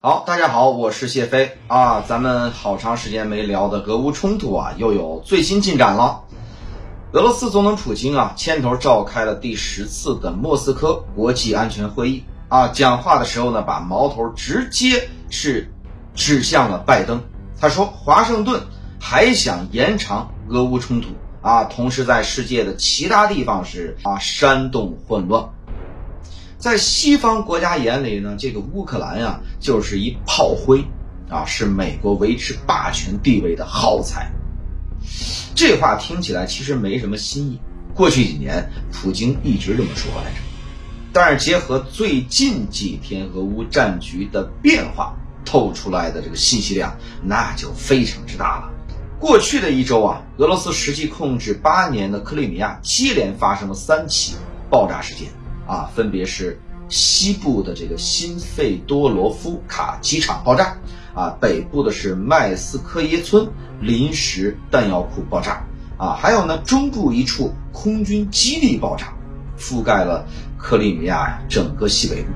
好，大家好，我是谢飞啊。咱们好长时间没聊的俄乌冲突啊，又有最新进展了。俄罗斯总统普京啊，牵头召开了第十次的莫斯科国际安全会议啊。讲话的时候呢，把矛头直接是指向了拜登。他说，华盛顿还想延长俄乌冲突啊，同时在世界的其他地方是啊煽动混乱。在西方国家眼里呢，这个乌克兰呀就是一炮灰，啊，是美国维持霸权地位的耗材。这话听起来其实没什么新意，过去几年普京一直这么说来着。但是结合最近几天俄乌战局的变化，透出来的这个信息量那就非常之大了。过去的一周啊，俄罗斯实际控制八年的克里米亚接连发生了三起爆炸事件。啊，分别是西部的这个新费多罗夫卡机场爆炸，啊，北部的是麦斯科耶村临时弹药库爆炸，啊，还有呢，中部一处空军基地爆炸，覆盖了克里米亚整个西北部。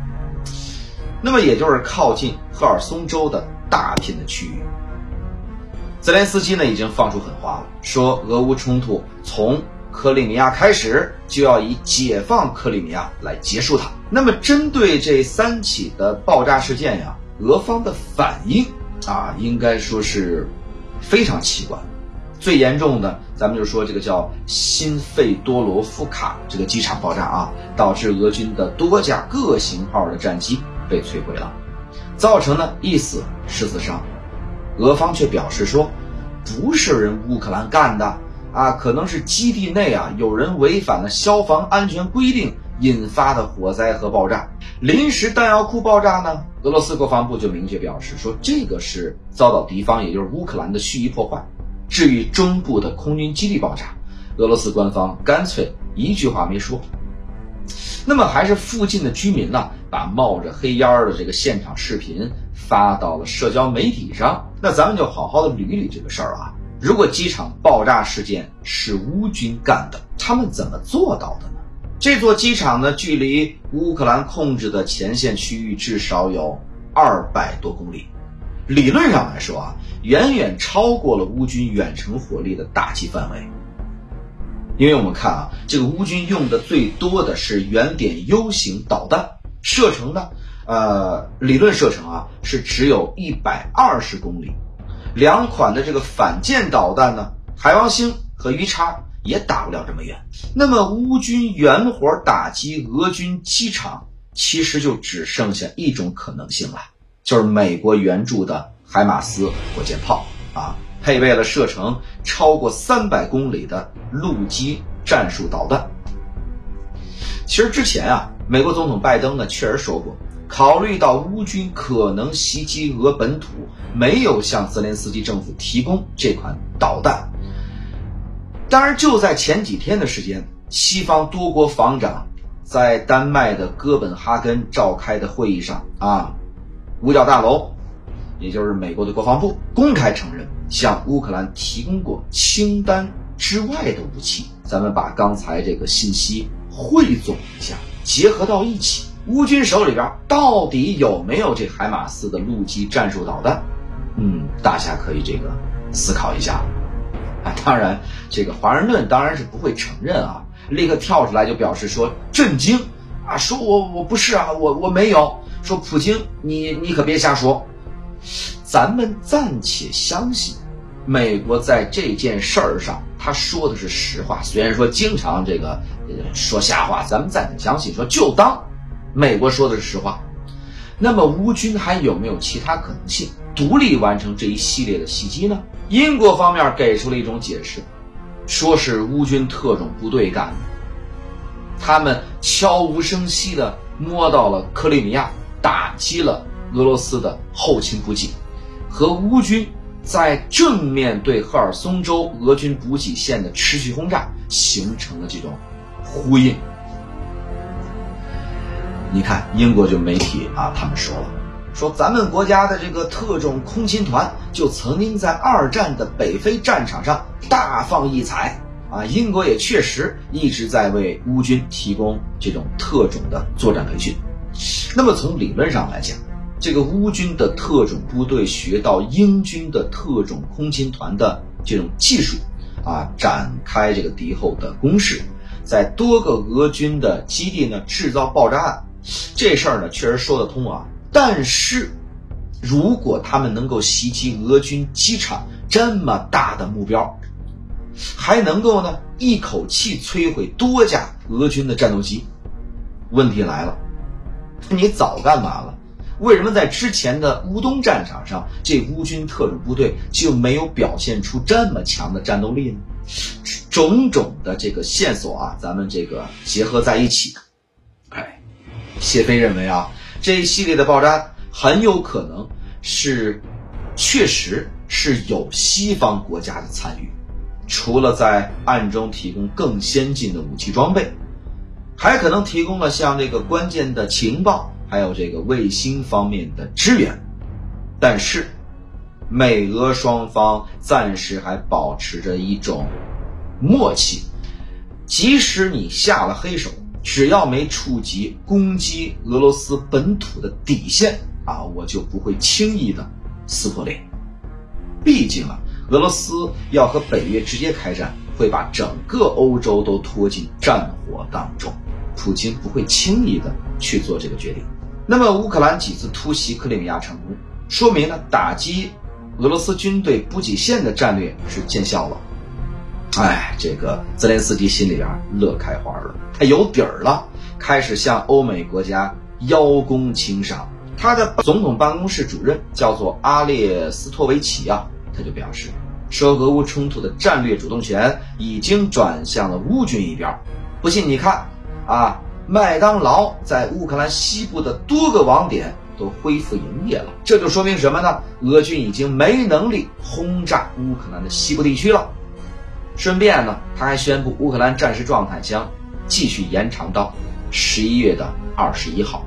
那么也就是靠近赫尔松州的大片的区域。泽连斯基呢已经放出狠话了，说俄乌冲突从。克里米亚开始就要以解放克里米亚来结束它。那么，针对这三起的爆炸事件呀，俄方的反应啊，应该说是非常奇怪。最严重的，咱们就说这个叫新费多罗夫卡这个机场爆炸啊，导致俄军的多架各型号的战机被摧毁了，造成呢一死十四伤。俄方却表示说，不是人乌克兰干的。啊，可能是基地内啊有人违反了消防安全规定引发的火灾和爆炸。临时弹药库爆炸呢？俄罗斯国防部就明确表示说，这个是遭到敌方，也就是乌克兰的蓄意破坏。至于中部的空军基地爆炸，俄罗斯官方干脆一句话没说。那么还是附近的居民呢，把冒着黑烟的这个现场视频发到了社交媒体上。那咱们就好好的捋捋这个事儿啊。如果机场爆炸事件是乌军干的，他们怎么做到的呢？这座机场呢，距离乌克兰控制的前线区域至少有二百多公里，理论上来说啊，远远超过了乌军远程火力的打击范围。因为我们看啊，这个乌军用的最多的是圆点 U 型导弹，射程呢，呃，理论射程啊是只有一百二十公里。两款的这个反舰导弹呢，海王星和鱼叉也打不了这么远。那么乌军远火打击俄军机场，其实就只剩下一种可能性了，就是美国援助的海马斯火箭炮啊，配备了射程超过三百公里的陆基战术导弹。其实之前啊，美国总统拜登呢确实说过。考虑到乌军可能袭击俄本土，没有向泽连斯基政府提供这款导弹。当然，就在前几天的时间，西方多国防长在丹麦的哥本哈根召开的会议上，啊，五角大楼，也就是美国的国防部，公开承认向乌克兰提供过清单之外的武器。咱们把刚才这个信息汇总一下，结合到一起。乌军手里边到底有没有这海马斯的陆基战术导弹？嗯，大家可以这个思考一下。啊，当然，这个华盛顿当然是不会承认啊，立刻跳出来就表示说震惊啊，说我我不是啊，我我没有。说普京，你你可别瞎说。咱们暂且相信，美国在这件事儿上他说的是实话，虽然说经常这个说瞎话，咱们暂且相信，说就当。美国说的是实话，那么乌军还有没有其他可能性独立完成这一系列的袭击呢？英国方面给出了一种解释，说是乌军特种部队干的，他们悄无声息地摸到了克里米亚，打击了俄罗斯的后勤补给，和乌军在正面对赫尔松州俄军补给线的持续轰炸形成了这种呼应。你看，英国就媒体啊，他们说了，说咱们国家的这个特种空勤团就曾经在二战的北非战场上大放异彩啊。英国也确实一直在为乌军提供这种特种的作战培训。那么从理论上来讲，这个乌军的特种部队学到英军的特种空勤团的这种技术，啊，展开这个敌后的攻势，在多个俄军的基地呢制造爆炸案，这事儿呢确实说得通啊。但是，如果他们能够袭击俄军机场这么大的目标，还能够呢一口气摧毁多架俄军的战斗机，问题来了，你早干嘛了？为什么在之前的乌东战场上，这乌军特种部队就没有表现出这么强的战斗力呢？种种的这个线索啊，咱们这个结合在一起，谢飞认为啊，这一系列的爆炸很有可能是，确实是有西方国家的参与，除了在暗中提供更先进的武器装备，还可能提供了像这个关键的情报。还有这个卫星方面的支援，但是美俄双方暂时还保持着一种默契，即使你下了黑手，只要没触及攻击俄罗斯本土的底线啊，我就不会轻易的撕破脸。毕竟啊，俄罗斯要和北约直接开战，会把整个欧洲都拖进战火当中，普京不会轻易的去做这个决定。那么，乌克兰几次突袭克里米亚成功，说明呢打击俄罗斯军队补给线的战略是见效了。哎，这个泽连斯基心里边乐开花了，他有底儿了，开始向欧美国家邀功请赏。他的总统办公室主任叫做阿列斯托维奇啊，他就表示说，俄乌冲突的战略主动权已经转向了乌军一边。不信你看啊。麦当劳在乌克兰西部的多个网点都恢复营业了，这就说明什么呢？俄军已经没能力轰炸乌克兰的西部地区了。顺便呢，他还宣布乌克兰战时状态将继续延长到十一月的二十一号。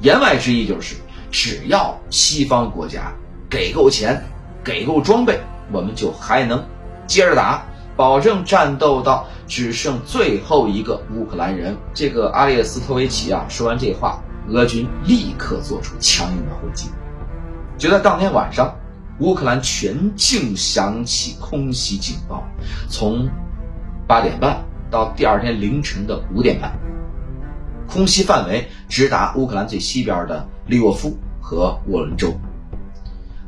言外之意就是，只要西方国家给够钱、给够装备，我们就还能接着打。保证战斗到只剩最后一个乌克兰人。这个阿列斯托维奇啊，说完这话，俄军立刻做出强硬的回击。就在当天晚上，乌克兰全境响起空袭警报，从八点半到第二天凌晨的五点半，空袭范围直达乌克兰最西边的利沃夫和沃伦州。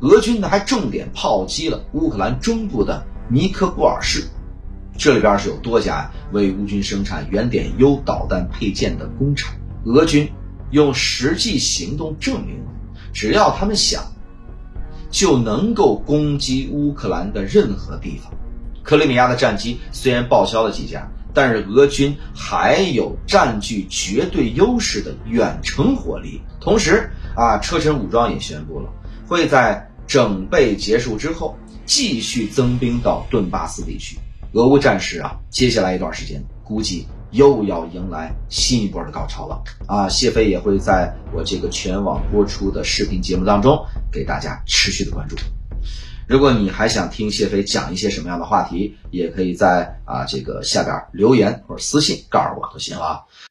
俄军呢还重点炮击了乌克兰中部的尼科布尔市。这里边是有多家为乌军生产原点 U 导弹配件的工厂。俄军用实际行动证明，只要他们想，就能够攻击乌克兰的任何地方。克里米亚的战机虽然报销了几架，但是俄军还有占据绝对优势的远程火力。同时啊，车臣武装也宣布了，会在整备结束之后继续增兵到顿巴斯地区。俄乌战事啊，接下来一段时间估计又要迎来新一波的高潮了啊！谢飞也会在我这个全网播出的视频节目当中给大家持续的关注。如果你还想听谢飞讲一些什么样的话题，也可以在啊这个下边留言或者私信告诉我就行了。